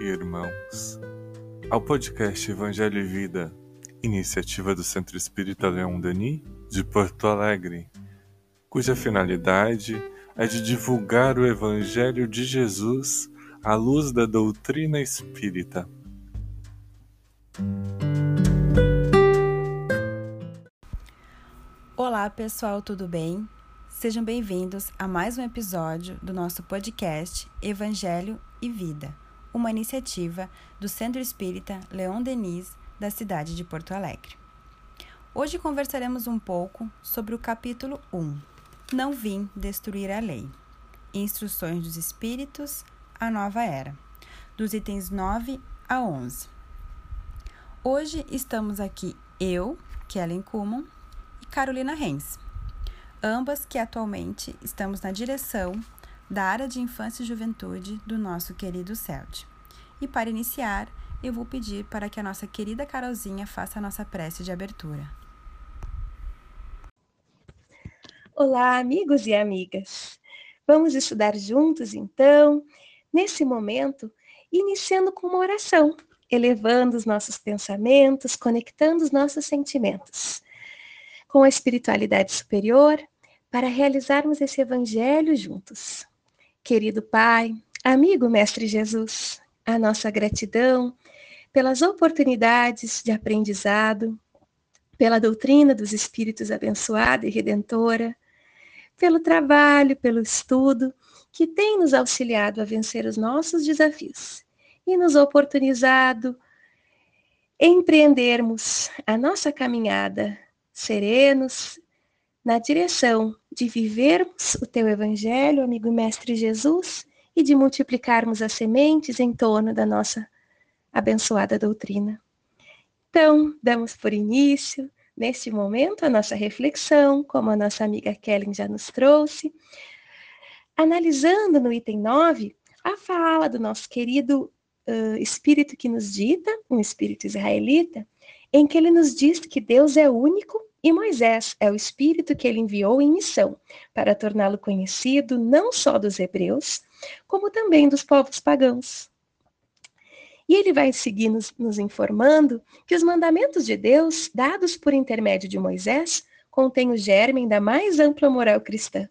e irmãos ao podcast Evangelho e Vida, iniciativa do Centro Espírita Leão Denis de Porto Alegre, cuja finalidade é de divulgar o Evangelho de Jesus à luz da doutrina espírita. Olá pessoal, tudo bem? Sejam bem-vindos a mais um episódio do nosso podcast Evangelho e Vida uma iniciativa do Centro Espírita Leon Denis, da cidade de Porto Alegre. Hoje conversaremos um pouco sobre o capítulo 1, Não Vim Destruir a Lei, Instruções dos Espíritos, a Nova Era, dos itens 9 a 11. Hoje estamos aqui eu, Kellen Kuhlman, e Carolina Renz, ambas que atualmente estamos na direção da área de infância e juventude do nosso querido CELD. E para iniciar, eu vou pedir para que a nossa querida Carolzinha faça a nossa prece de abertura. Olá, amigos e amigas. Vamos estudar juntos, então, nesse momento, iniciando com uma oração, elevando os nossos pensamentos, conectando os nossos sentimentos com a espiritualidade superior para realizarmos esse evangelho juntos. Querido Pai, amigo Mestre Jesus, a nossa gratidão pelas oportunidades de aprendizado, pela doutrina dos Espíritos abençoada e redentora, pelo trabalho, pelo estudo, que tem nos auxiliado a vencer os nossos desafios e nos oportunizado empreendermos a nossa caminhada serenos na direção de vivermos o teu evangelho, amigo mestre Jesus, e de multiplicarmos as sementes em torno da nossa abençoada doutrina. Então, damos por início, neste momento, a nossa reflexão, como a nossa amiga Kellen já nos trouxe, analisando no item 9 a fala do nosso querido uh, espírito que nos dita, um espírito israelita, em que ele nos diz que Deus é único e Moisés é o espírito que ele enviou em missão para torná-lo conhecido não só dos hebreus, como também dos povos pagãos. E ele vai seguir nos, nos informando que os mandamentos de Deus, dados por intermédio de Moisés, contêm o germe da mais ampla moral cristã.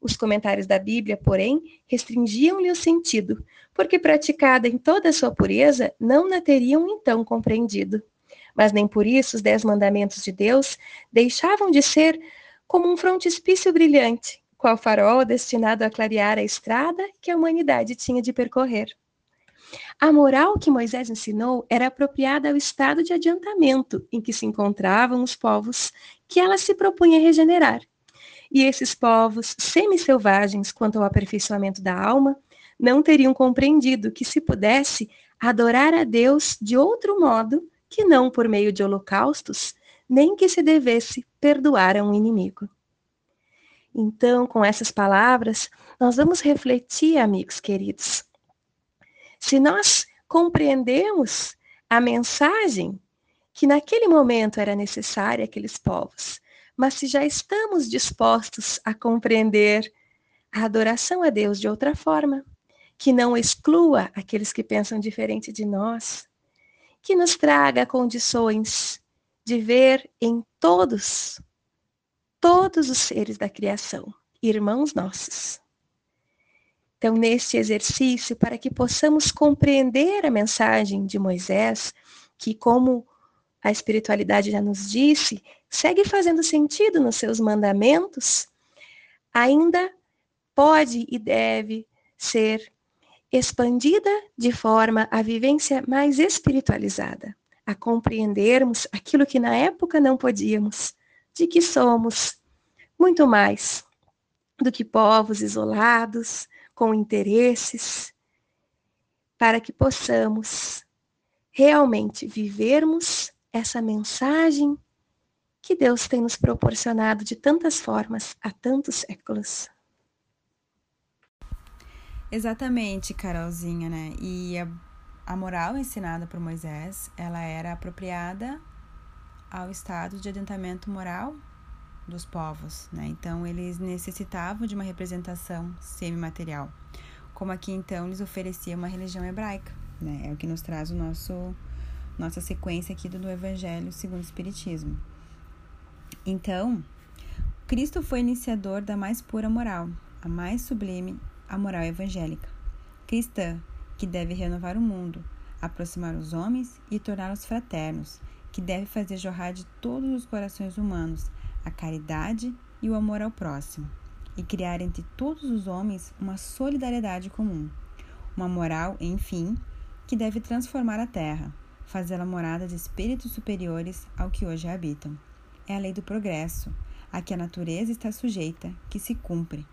Os comentários da Bíblia, porém, restringiam-lhe o sentido, porque praticada em toda a sua pureza, não na teriam então compreendido mas nem por isso os dez mandamentos de Deus deixavam de ser como um frontispício brilhante, qual farol destinado a clarear a estrada que a humanidade tinha de percorrer. A moral que Moisés ensinou era apropriada ao estado de adiantamento em que se encontravam os povos que ela se propunha regenerar. E esses povos, semi-selvagens quanto ao aperfeiçoamento da alma, não teriam compreendido que se pudesse adorar a Deus de outro modo que não por meio de holocaustos, nem que se devesse perdoar a um inimigo. Então, com essas palavras, nós vamos refletir, amigos queridos. Se nós compreendemos a mensagem que naquele momento era necessária àqueles povos, mas se já estamos dispostos a compreender a adoração a Deus de outra forma, que não exclua aqueles que pensam diferente de nós, que nos traga condições de ver em todos, todos os seres da criação, irmãos nossos. Então, neste exercício, para que possamos compreender a mensagem de Moisés, que, como a espiritualidade já nos disse, segue fazendo sentido nos seus mandamentos, ainda pode e deve ser expandida de forma a vivência mais espiritualizada, a compreendermos aquilo que na época não podíamos, de que somos muito mais do que povos isolados, com interesses, para que possamos realmente vivermos essa mensagem que Deus tem nos proporcionado de tantas formas há tantos séculos. Exatamente, Carolzinha, né? E a, a moral ensinada por Moisés, ela era apropriada ao estado de adiantamento moral dos povos, né? Então eles necessitavam de uma representação semimaterial, como aqui então lhes oferecia uma religião hebraica, né? É o que nos traz o nosso nossa sequência aqui do, do Evangelho segundo o Espiritismo. Então, Cristo foi iniciador da mais pura moral, a mais sublime, a moral evangélica, cristã, que deve renovar o mundo, aproximar os homens e torná-los fraternos, que deve fazer jorrar de todos os corações humanos a caridade e o amor ao próximo, e criar entre todos os homens uma solidariedade comum, uma moral, enfim, que deve transformar a terra, fazê-la morada de espíritos superiores ao que hoje habitam. É a lei do progresso, a que a natureza está sujeita, que se cumpre,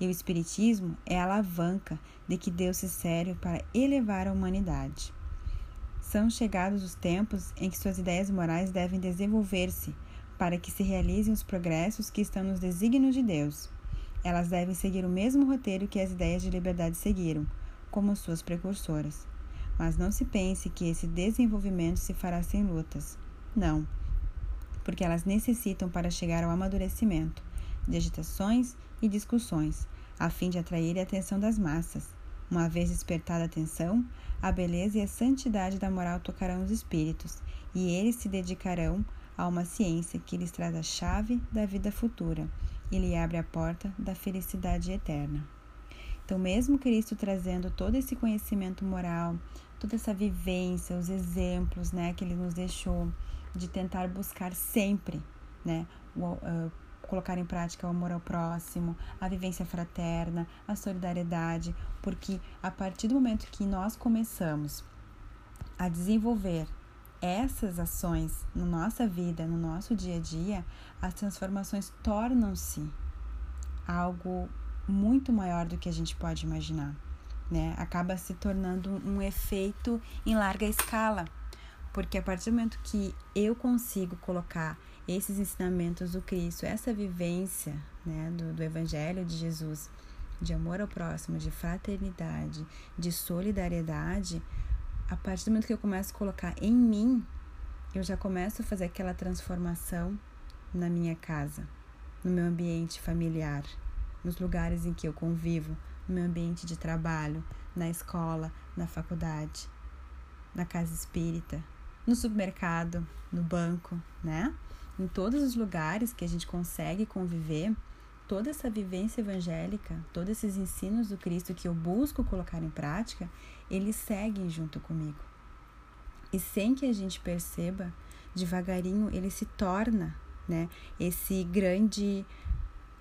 e o Espiritismo é a alavanca de que Deus se serve para elevar a humanidade. São chegados os tempos em que suas ideias morais devem desenvolver-se para que se realizem os progressos que estão nos desígnios de Deus. Elas devem seguir o mesmo roteiro que as ideias de liberdade seguiram, como suas precursoras. Mas não se pense que esse desenvolvimento se fará sem lutas. Não, porque elas necessitam para chegar ao amadurecimento de agitações e discussões, a fim de atrair a atenção das massas. Uma vez despertada a atenção, a beleza e a santidade da moral tocarão os espíritos, e eles se dedicarão a uma ciência que lhes traz a chave da vida futura e lhe abre a porta da felicidade eterna. Então, mesmo Cristo trazendo todo esse conhecimento moral, toda essa vivência, os exemplos, né, que ele nos deixou de tentar buscar sempre, né, o, uh, colocar em prática o amor ao próximo, a vivência fraterna, a solidariedade, porque a partir do momento que nós começamos a desenvolver essas ações na nossa vida, no nosso dia a dia, as transformações tornam-se algo muito maior do que a gente pode imaginar, né? Acaba se tornando um efeito em larga escala, porque a partir do momento que eu consigo colocar esses ensinamentos do Cristo, essa vivência né, do, do Evangelho de Jesus, de amor ao próximo, de fraternidade, de solidariedade, a partir do momento que eu começo a colocar em mim, eu já começo a fazer aquela transformação na minha casa, no meu ambiente familiar, nos lugares em que eu convivo, no meu ambiente de trabalho, na escola, na faculdade, na casa espírita, no supermercado, no banco, né? Em todos os lugares que a gente consegue conviver, toda essa vivência evangélica, todos esses ensinos do Cristo que eu busco colocar em prática, eles seguem junto comigo. E sem que a gente perceba, devagarinho ele se torna, né, esse grande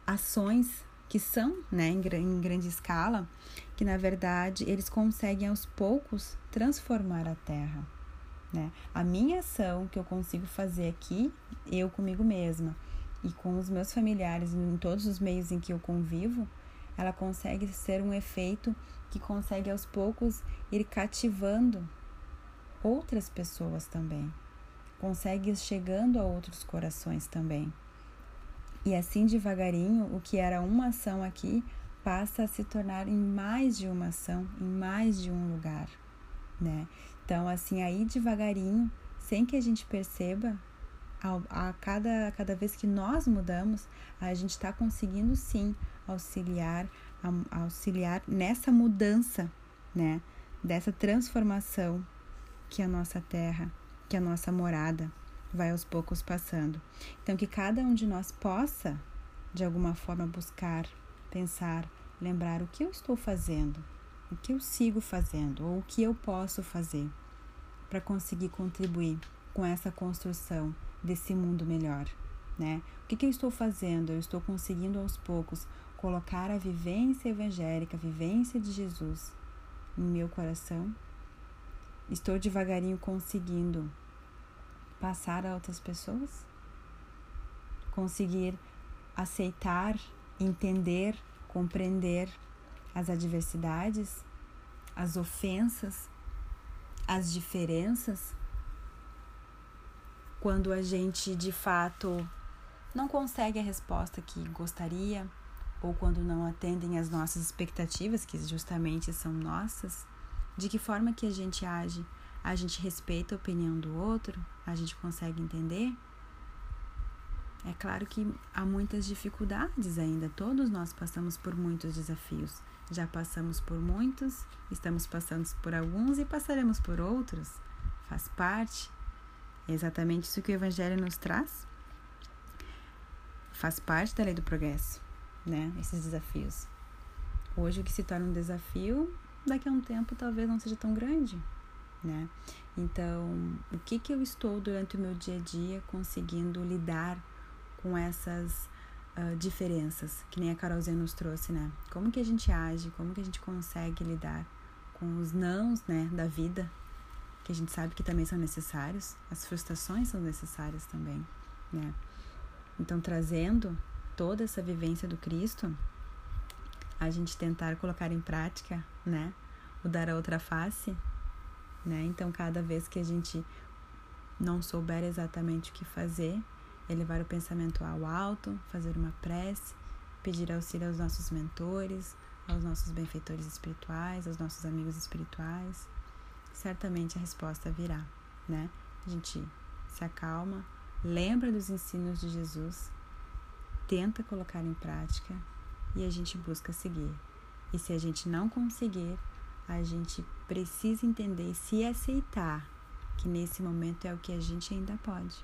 ações que são, né, em, em grande escala, que na verdade eles conseguem aos poucos transformar a terra. Né? A minha ação que eu consigo fazer aqui, eu comigo mesma e com os meus familiares em todos os meios em que eu convivo, ela consegue ser um efeito que consegue aos poucos ir cativando outras pessoas também. Consegue chegando a outros corações também. E assim devagarinho, o que era uma ação aqui passa a se tornar em mais de uma ação, em mais de um lugar, né? Então, assim, aí devagarinho, sem que a gente perceba, a, a cada, a cada vez que nós mudamos, a gente está conseguindo sim auxiliar, a, auxiliar nessa mudança, né? Dessa transformação que a nossa terra, que a nossa morada vai aos poucos passando. Então, que cada um de nós possa, de alguma forma, buscar, pensar, lembrar o que eu estou fazendo o que eu sigo fazendo ou o que eu posso fazer para conseguir contribuir com essa construção desse mundo melhor, né? O que, que eu estou fazendo? Eu estou conseguindo aos poucos colocar a vivência evangélica, a vivência de Jesus em meu coração. Estou devagarinho conseguindo passar a outras pessoas, conseguir aceitar, entender, compreender as adversidades, as ofensas, as diferenças, quando a gente de fato não consegue a resposta que gostaria, ou quando não atendem às nossas expectativas, que justamente são nossas, de que forma que a gente age? A gente respeita a opinião do outro? A gente consegue entender? É claro que há muitas dificuldades ainda, todos nós passamos por muitos desafios. Já passamos por muitos, estamos passando por alguns e passaremos por outros. Faz parte. É exatamente isso que o Evangelho nos traz. Faz parte da lei do progresso, né? Esses desafios. Hoje o que se torna um desafio, daqui a um tempo talvez não seja tão grande, né? Então, o que que eu estou durante o meu dia a dia conseguindo lidar com essas uh, diferenças, que nem a Carolzinha nos trouxe, né? Como que a gente age, como que a gente consegue lidar com os nãos, né, da vida, que a gente sabe que também são necessários, as frustrações são necessárias também, né? Então, trazendo toda essa vivência do Cristo, a gente tentar colocar em prática, né, o dar a outra face, né? Então, cada vez que a gente não souber exatamente o que fazer, elevar o pensamento ao alto, fazer uma prece, pedir auxílio aos nossos mentores, aos nossos benfeitores espirituais, aos nossos amigos espirituais, certamente a resposta virá, né? A gente se acalma, lembra dos ensinos de Jesus, tenta colocar em prática e a gente busca seguir. E se a gente não conseguir, a gente precisa entender e se aceitar que nesse momento é o que a gente ainda pode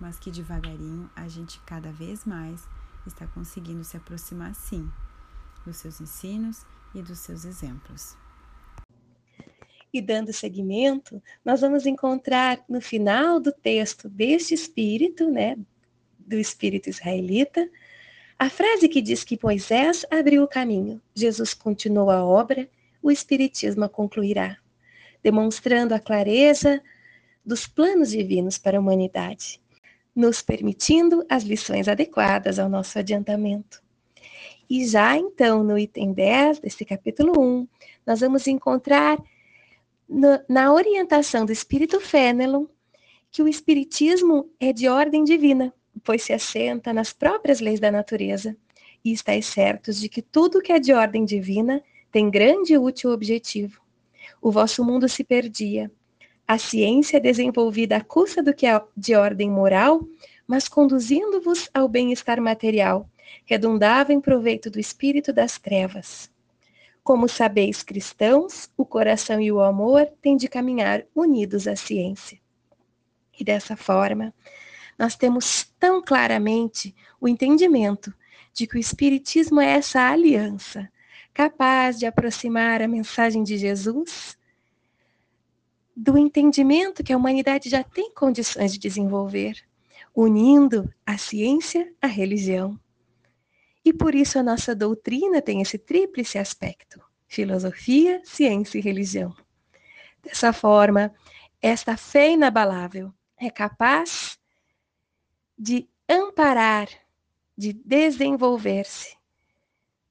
mas que devagarinho a gente cada vez mais está conseguindo se aproximar sim dos seus ensinos e dos seus exemplos. E dando seguimento, nós vamos encontrar no final do texto deste espírito, né, do espírito israelita, a frase que diz que Moisés abriu o caminho, Jesus continuou a obra, o espiritismo a concluirá, demonstrando a clareza dos planos divinos para a humanidade nos permitindo as lições adequadas ao nosso adiantamento. E já então, no item 10 desse capítulo 1, nós vamos encontrar no, na orientação do Espírito Fenelon que o Espiritismo é de ordem divina, pois se assenta nas próprias leis da natureza, e estáis certos de que tudo que é de ordem divina tem grande e útil objetivo. O vosso mundo se perdia, a ciência desenvolvida à custa do que é de ordem moral, mas conduzindo-vos ao bem-estar material, redundava em proveito do espírito das trevas. Como sabeis, cristãos, o coração e o amor têm de caminhar unidos à ciência. E dessa forma, nós temos tão claramente o entendimento de que o Espiritismo é essa aliança capaz de aproximar a mensagem de Jesus do entendimento que a humanidade já tem condições de desenvolver, unindo a ciência à religião. E por isso a nossa doutrina tem esse tríplice aspecto: filosofia, ciência e religião. Dessa forma, esta fé inabalável é capaz de amparar, de desenvolver-se,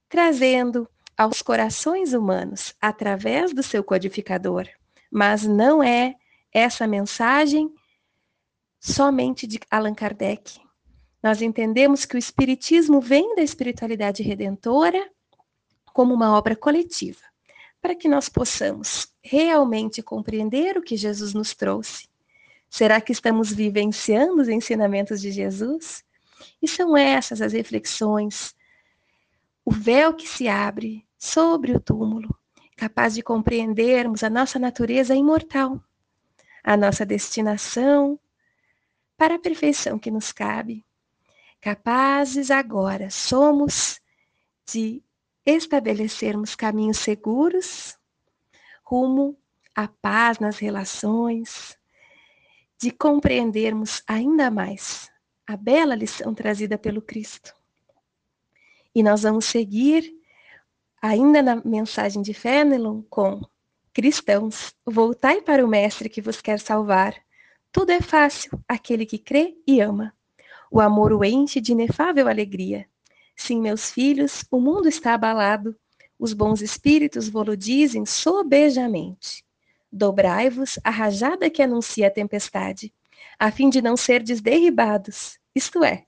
trazendo aos corações humanos, através do seu codificador, mas não é essa mensagem somente de Allan Kardec. Nós entendemos que o Espiritismo vem da espiritualidade redentora como uma obra coletiva, para que nós possamos realmente compreender o que Jesus nos trouxe. Será que estamos vivenciando os ensinamentos de Jesus? E são essas as reflexões, o véu que se abre sobre o túmulo, capaz de compreendermos a nossa natureza imortal, a nossa destinação para a perfeição que nos cabe. Capazes agora somos de estabelecermos caminhos seguros rumo à paz nas relações, de compreendermos ainda mais a bela lição trazida pelo Cristo. E nós vamos seguir ainda na mensagem de Fenelon, com Cristãos, voltai para o Mestre que vos quer salvar. Tudo é fácil, aquele que crê e ama. O amor o enche de inefável alegria. Sim, meus filhos, o mundo está abalado. Os bons espíritos vos dizem sobejamente. Dobrai-vos a rajada que anuncia a tempestade, a fim de não serdes derribados, isto é,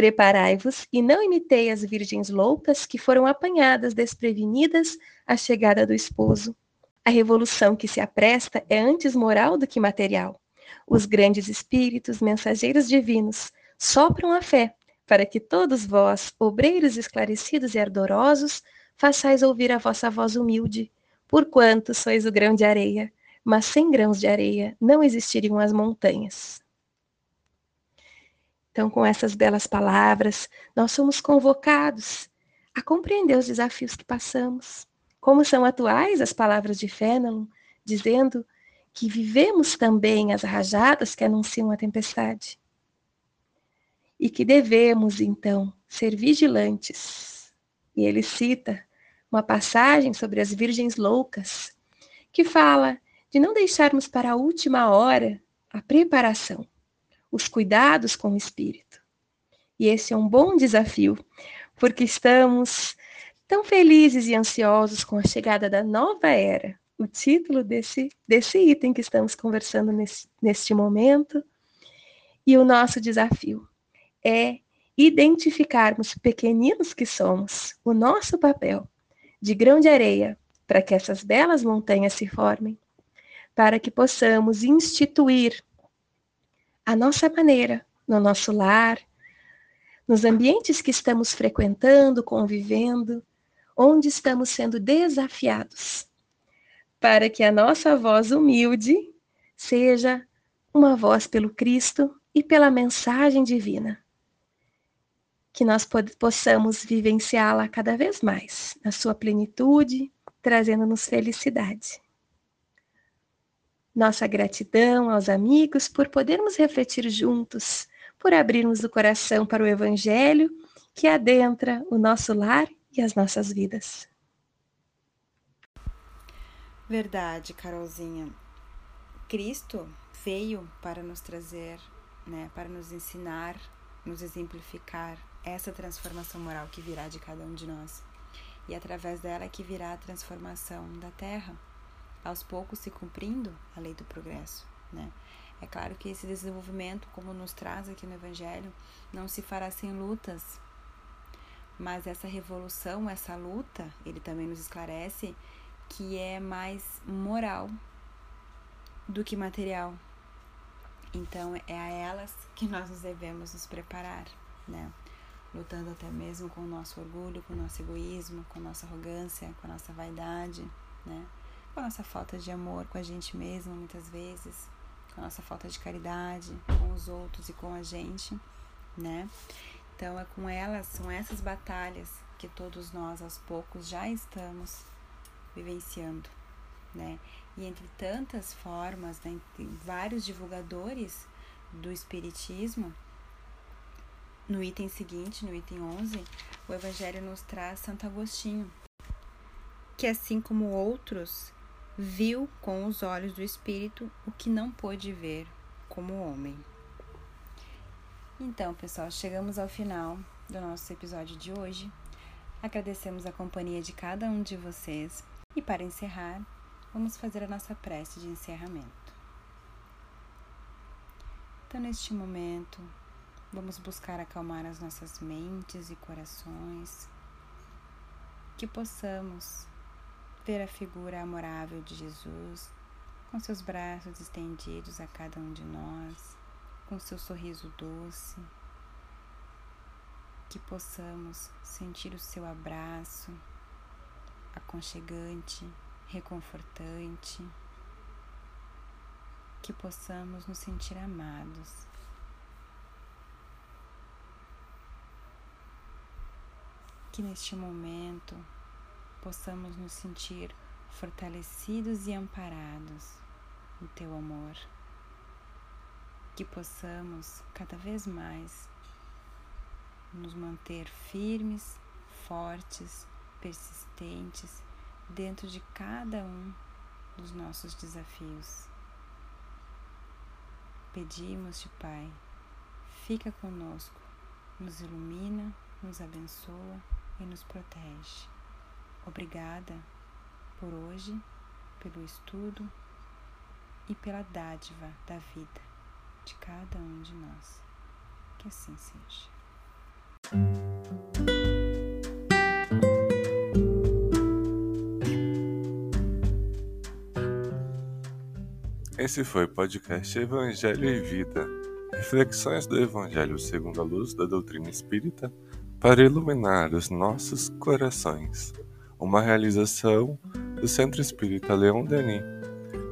Preparai-vos e não imitei as virgens loucas que foram apanhadas desprevenidas à chegada do esposo. A revolução que se apresta é antes moral do que material. Os grandes espíritos, mensageiros divinos, sopram a fé para que todos vós, obreiros esclarecidos e ardorosos, façais ouvir a vossa voz humilde, porquanto sois o grão de areia, mas sem grãos de areia não existiriam as montanhas. Então, com essas belas palavras, nós somos convocados a compreender os desafios que passamos. Como são atuais as palavras de Fénelon, dizendo que vivemos também as rajadas que anunciam a tempestade. E que devemos, então, ser vigilantes. E ele cita uma passagem sobre as virgens loucas, que fala de não deixarmos para a última hora a preparação, os cuidados com o espírito. E esse é um bom desafio, porque estamos tão felizes e ansiosos com a chegada da nova era. O título desse, desse item que estamos conversando nesse, neste momento. E o nosso desafio é identificarmos, pequeninos que somos, o nosso papel de grão de areia para que essas belas montanhas se formem, para que possamos instituir a nossa maneira no nosso lar, nos ambientes que estamos frequentando, convivendo, onde estamos sendo desafiados, para que a nossa voz humilde seja uma voz pelo Cristo e pela mensagem divina que nós possamos vivenciá-la cada vez mais, na sua plenitude, trazendo-nos felicidade. Nossa gratidão aos amigos por podermos refletir juntos, por abrirmos o coração para o Evangelho que adentra o nosso lar e as nossas vidas. Verdade, Carolzinha. Cristo veio para nos trazer, né, para nos ensinar, nos exemplificar essa transformação moral que virá de cada um de nós. E através dela é que virá a transformação da Terra, aos poucos se cumprindo a lei do progresso, né? É claro que esse desenvolvimento, como nos traz aqui no Evangelho, não se fará sem lutas, mas essa revolução, essa luta, ele também nos esclarece que é mais moral do que material. Então é a elas que nós nos devemos nos preparar, né? lutando até mesmo com o nosso orgulho, com o nosso egoísmo, com a nossa arrogância, com a nossa vaidade, né? Com a nossa falta de amor com a gente mesmo, muitas vezes, com a nossa falta de caridade com os outros e com a gente, né? Então é com elas, são essas batalhas que todos nós aos poucos já estamos vivenciando, né? E entre tantas formas, né, vários divulgadores do espiritismo, no item seguinte, no item 11, o Evangelho nos traz Santo Agostinho, que assim como outros, viu com os olhos do Espírito o que não pôde ver como homem. Então, pessoal, chegamos ao final do nosso episódio de hoje. Agradecemos a companhia de cada um de vocês e, para encerrar, vamos fazer a nossa prece de encerramento. Então, neste momento, Vamos buscar acalmar as nossas mentes e corações, que possamos ver a figura amorável de Jesus, com seus braços estendidos a cada um de nós, com seu sorriso doce, que possamos sentir o seu abraço aconchegante, reconfortante, que possamos nos sentir amados. Que neste momento possamos nos sentir fortalecidos e amparados no teu amor, que possamos cada vez mais nos manter firmes, fortes, persistentes dentro de cada um dos nossos desafios. Pedimos-te, Pai, fica conosco, nos ilumina, nos abençoa e nos protege. Obrigada por hoje, pelo estudo e pela dádiva da vida de cada um de nós. Que assim seja. Esse foi o podcast Evangelho e Vida Reflexões do Evangelho segundo a luz da doutrina espírita para iluminar os nossos corações. Uma realização do Centro Espírita Leão Denis.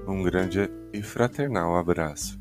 Um grande e fraternal abraço.